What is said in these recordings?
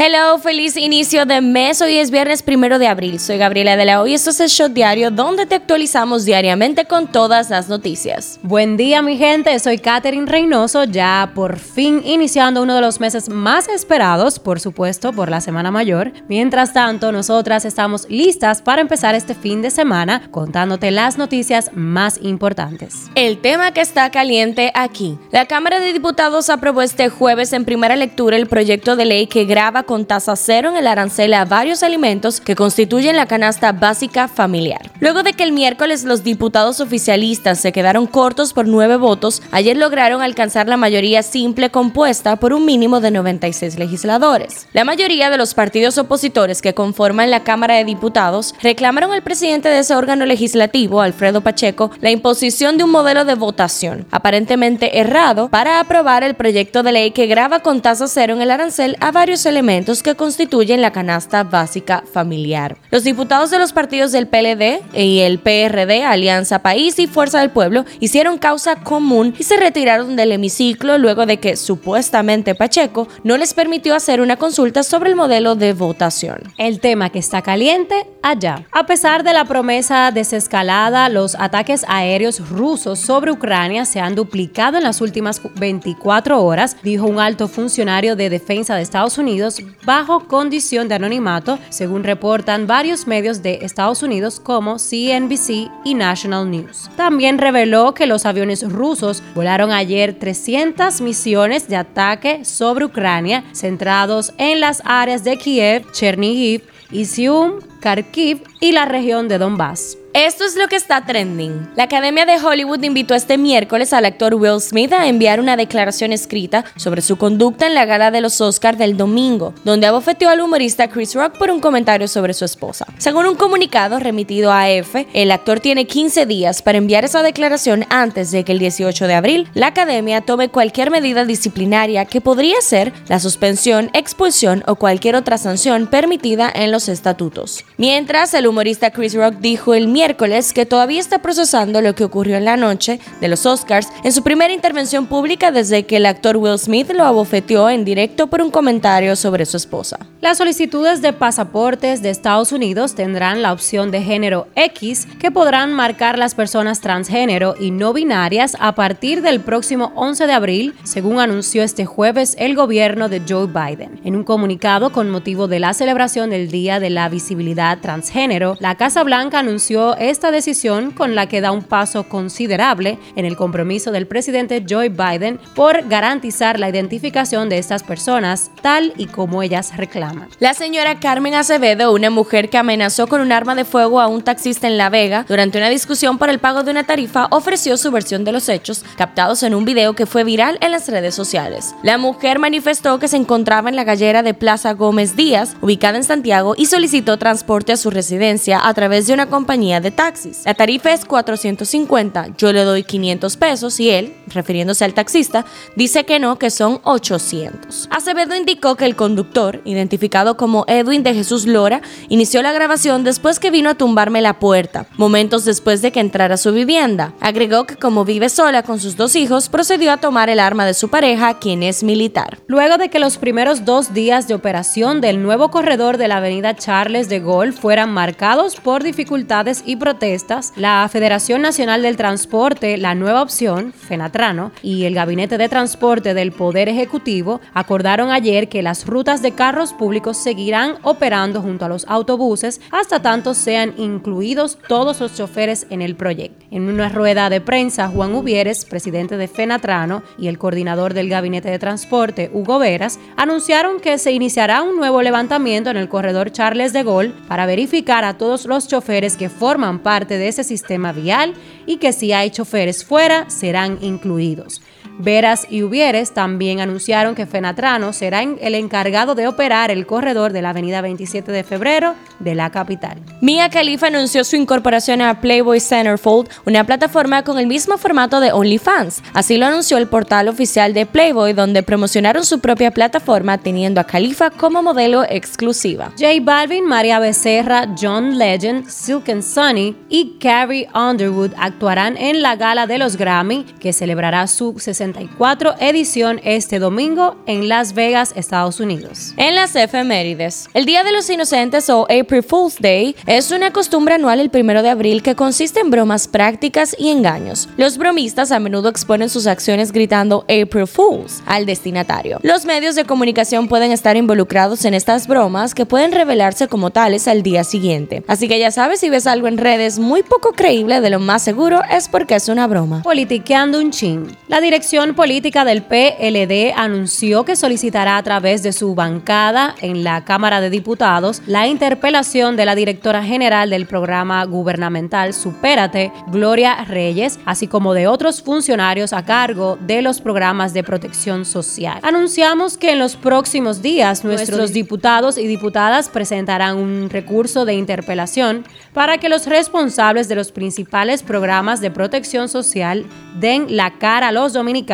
Hello, feliz inicio de mes. Hoy es viernes primero de abril. Soy Gabriela de la Hoy. Esto es el Show Diario, donde te actualizamos diariamente con todas las noticias. Buen día, mi gente. Soy Katherine Reynoso, ya por fin iniciando uno de los meses más esperados, por supuesto, por la Semana Mayor. Mientras tanto, nosotras estamos listas para empezar este fin de semana contándote las noticias más importantes. El tema que está caliente aquí. La Cámara de Diputados aprobó este jueves en primera lectura el proyecto de ley que graba con tasa cero en el arancel a varios alimentos que constituyen la canasta básica familiar. Luego de que el miércoles los diputados oficialistas se quedaron cortos por nueve votos, ayer lograron alcanzar la mayoría simple compuesta por un mínimo de 96 legisladores. La mayoría de los partidos opositores que conforman la Cámara de Diputados reclamaron al presidente de ese órgano legislativo, Alfredo Pacheco, la imposición de un modelo de votación, aparentemente errado, para aprobar el proyecto de ley que graba con tasa cero en el arancel a varios elementos que constituyen la canasta básica familiar. Los diputados de los partidos del PLD y el PRD, Alianza País y Fuerza del Pueblo, hicieron causa común y se retiraron del hemiciclo luego de que supuestamente Pacheco no les permitió hacer una consulta sobre el modelo de votación. El tema que está caliente allá. A pesar de la promesa desescalada, los ataques aéreos rusos sobre Ucrania se han duplicado en las últimas 24 horas, dijo un alto funcionario de defensa de Estados Unidos bajo condición de anonimato, según reportan varios medios de Estados Unidos como CNBC y National News. También reveló que los aviones rusos volaron ayer 300 misiones de ataque sobre Ucrania centrados en las áreas de Kiev, Chernihiv, Izium, Kharkiv y la región de Donbass. Esto es lo que está trending. La Academia de Hollywood invitó este miércoles al actor Will Smith a enviar una declaración escrita sobre su conducta en la gala de los Oscars del domingo, donde abofeteó al humorista Chris Rock por un comentario sobre su esposa. Según un comunicado remitido a F, el actor tiene 15 días para enviar esa declaración antes de que el 18 de abril la Academia tome cualquier medida disciplinaria que podría ser la suspensión, expulsión o cualquier otra sanción permitida en los estatutos. Mientras, el humorista Chris Rock dijo el miércoles que todavía está procesando lo que ocurrió en la noche de los Oscars en su primera intervención pública desde que el actor Will Smith lo abofeteó en directo por un comentario sobre su esposa. Las solicitudes de pasaportes de Estados Unidos tendrán la opción de género X que podrán marcar las personas transgénero y no binarias a partir del próximo 11 de abril, según anunció este jueves el gobierno de Joe Biden. En un comunicado con motivo de la celebración del Día de la Visibilidad Transgénero, la Casa Blanca anunció esta decisión con la que da un paso considerable en el compromiso del presidente Joe Biden por garantizar la identificación de estas personas tal y como ellas reclaman. La señora Carmen Acevedo, una mujer que amenazó con un arma de fuego a un taxista en La Vega durante una discusión por el pago de una tarifa, ofreció su versión de los hechos captados en un video que fue viral en las redes sociales. La mujer manifestó que se encontraba en la gallera de Plaza Gómez Díaz, ubicada en Santiago, y solicitó transporte a su residencia a través de una compañía de taxis. La tarifa es 450, yo le doy 500 pesos y él, refiriéndose al taxista, dice que no, que son 800. Acevedo indicó que el conductor, identificado como Edwin de Jesús Lora, inició la grabación después que vino a tumbarme la puerta, momentos después de que entrara a su vivienda. Agregó que como vive sola con sus dos hijos, procedió a tomar el arma de su pareja, quien es militar. Luego de que los primeros dos días de operación del nuevo corredor de la avenida Charles de Gaulle fueran marcados por dificultades y protestas, la Federación Nacional del Transporte, la nueva opción, FENATRANO, y el Gabinete de Transporte del Poder Ejecutivo acordaron ayer que las rutas de carros públicos seguirán operando junto a los autobuses hasta tanto sean incluidos todos los choferes en el proyecto. En una rueda de prensa, Juan Ubieres, presidente de FENATRANO, y el coordinador del Gabinete de Transporte, Hugo Veras, anunciaron que se iniciará un nuevo levantamiento en el corredor Charles de Gaulle para verificar a todos los choferes que forman parte de ese sistema vial y que si hay choferes fuera serán incluidos. Veras y Ubieres también anunciaron que Fenatrano será el encargado de operar el corredor de la avenida 27 de febrero de la capital. Mia Khalifa anunció su incorporación a Playboy Centerfold, una plataforma con el mismo formato de OnlyFans. Así lo anunció el portal oficial de Playboy, donde promocionaron su propia plataforma teniendo a Khalifa como modelo exclusiva. J Balvin, María Becerra, John Legend, Silk and Sunny y Carrie Underwood actuarán en la gala de los Grammy, que celebrará su 60 64 edición este domingo en Las Vegas, Estados Unidos. En las efemérides, el Día de los Inocentes o April Fool's Day es una costumbre anual el primero de abril que consiste en bromas prácticas y engaños. Los bromistas a menudo exponen sus acciones gritando April Fools al destinatario. Los medios de comunicación pueden estar involucrados en estas bromas que pueden revelarse como tales al día siguiente. Así que ya sabes, si ves algo en redes muy poco creíble, de lo más seguro es porque es una broma. Politiqueando un chin. La dirección política del PLD anunció que solicitará a través de su bancada en la Cámara de Diputados la interpelación de la directora general del programa gubernamental Supérate, Gloria Reyes, así como de otros funcionarios a cargo de los programas de protección social. Anunciamos que en los próximos días nuestros diputados y diputadas presentarán un recurso de interpelación para que los responsables de los principales programas de protección social den la cara a los dominicanos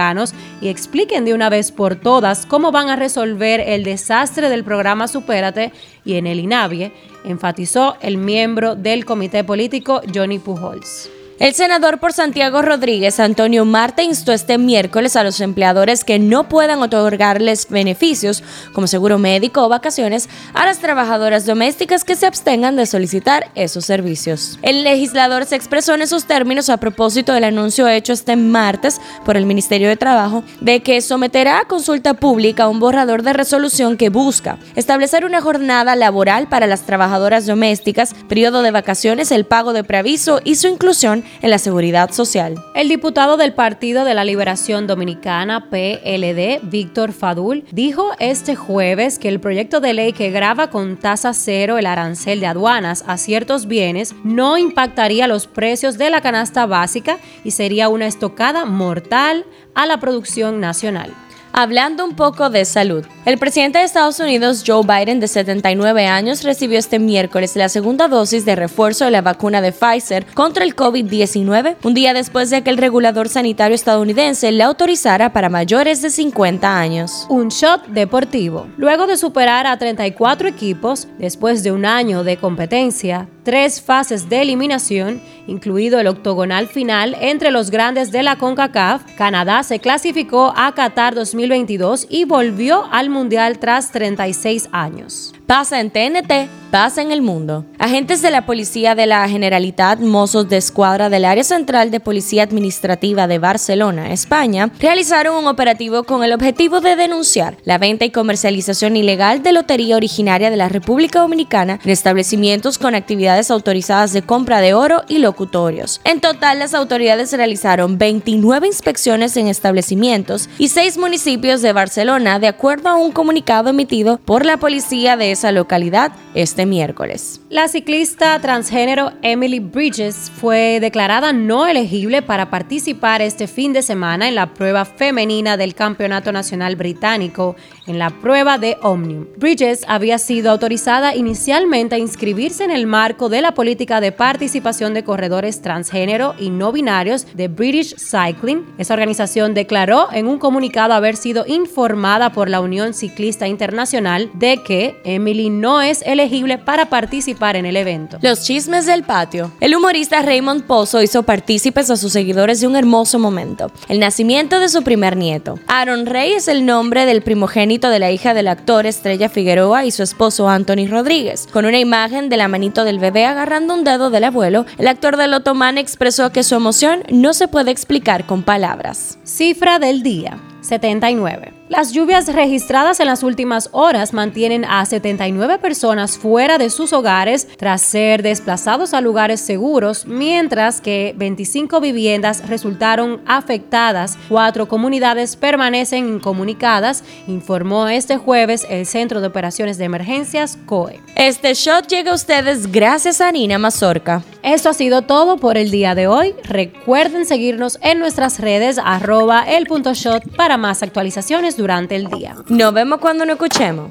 y expliquen de una vez por todas cómo van a resolver el desastre del programa Supérate y en el INAVIE, enfatizó el miembro del comité político Johnny Pujols. El senador por Santiago Rodríguez, Antonio Marte, instó este miércoles a los empleadores que no puedan otorgarles beneficios como seguro médico o vacaciones a las trabajadoras domésticas que se abstengan de solicitar esos servicios. El legislador se expresó en esos términos a propósito del anuncio hecho este martes por el Ministerio de Trabajo de que someterá a consulta pública un borrador de resolución que busca establecer una jornada laboral para las trabajadoras domésticas, periodo de vacaciones, el pago de preaviso y su inclusión en la seguridad social. El diputado del Partido de la Liberación Dominicana, PLD, Víctor Fadul, dijo este jueves que el proyecto de ley que graba con tasa cero el arancel de aduanas a ciertos bienes no impactaría los precios de la canasta básica y sería una estocada mortal a la producción nacional. Hablando un poco de salud, el presidente de Estados Unidos, Joe Biden, de 79 años, recibió este miércoles la segunda dosis de refuerzo de la vacuna de Pfizer contra el COVID-19, un día después de que el regulador sanitario estadounidense le autorizara para mayores de 50 años. Un shot deportivo. Luego de superar a 34 equipos, después de un año de competencia, tres fases de eliminación, incluido el octogonal final entre los grandes de la CONCACAF, Canadá se clasificó a Qatar 2022 y volvió al Mundial tras 36 años. Pasa en TNT, pasa en el mundo. Agentes de la Policía de la Generalitat, mozos de escuadra del Área Central de Policía Administrativa de Barcelona, España, realizaron un operativo con el objetivo de denunciar la venta y comercialización ilegal de lotería originaria de la República Dominicana en establecimientos con actividades autorizadas de compra de oro y locutorios. En total, las autoridades realizaron 29 inspecciones en establecimientos y seis municipios de Barcelona, de acuerdo a un comunicado emitido por la policía de esa localidad este miércoles. La ciclista transgénero Emily Bridges fue declarada no elegible para participar este fin de semana en la prueba femenina del Campeonato Nacional Británico en la prueba de Omnium. Bridges había sido autorizada inicialmente a inscribirse en el marco de la política de participación de corredores transgénero y no binarios de British Cycling. Esa organización declaró en un comunicado haber sido informada por la Unión Ciclista Internacional de que Emily no es elegible para participar en el evento. Los chismes del patio. El humorista Raymond Pozo hizo partícipes a sus seguidores de un hermoso momento, el nacimiento de su primer nieto. Aaron Rey es el nombre del primogénito de la hija del actor Estrella Figueroa y su esposo Anthony Rodríguez. Con una imagen de la manito del bebé agarrando un dedo del abuelo, el actor del Otomán expresó que su emoción no se puede explicar con palabras. Cifra del día. 79. Las lluvias registradas en las últimas horas mantienen a 79 personas fuera de sus hogares tras ser desplazados a lugares seguros, mientras que 25 viviendas resultaron afectadas. Cuatro comunidades permanecen incomunicadas, informó este jueves el Centro de Operaciones de Emergencias COE. Este shot llega a ustedes gracias a Nina Mazorca. Esto ha sido todo por el día de hoy. Recuerden seguirnos en nuestras redes arroba el punto shot para más actualizaciones durante el día. Nos vemos cuando nos escuchemos.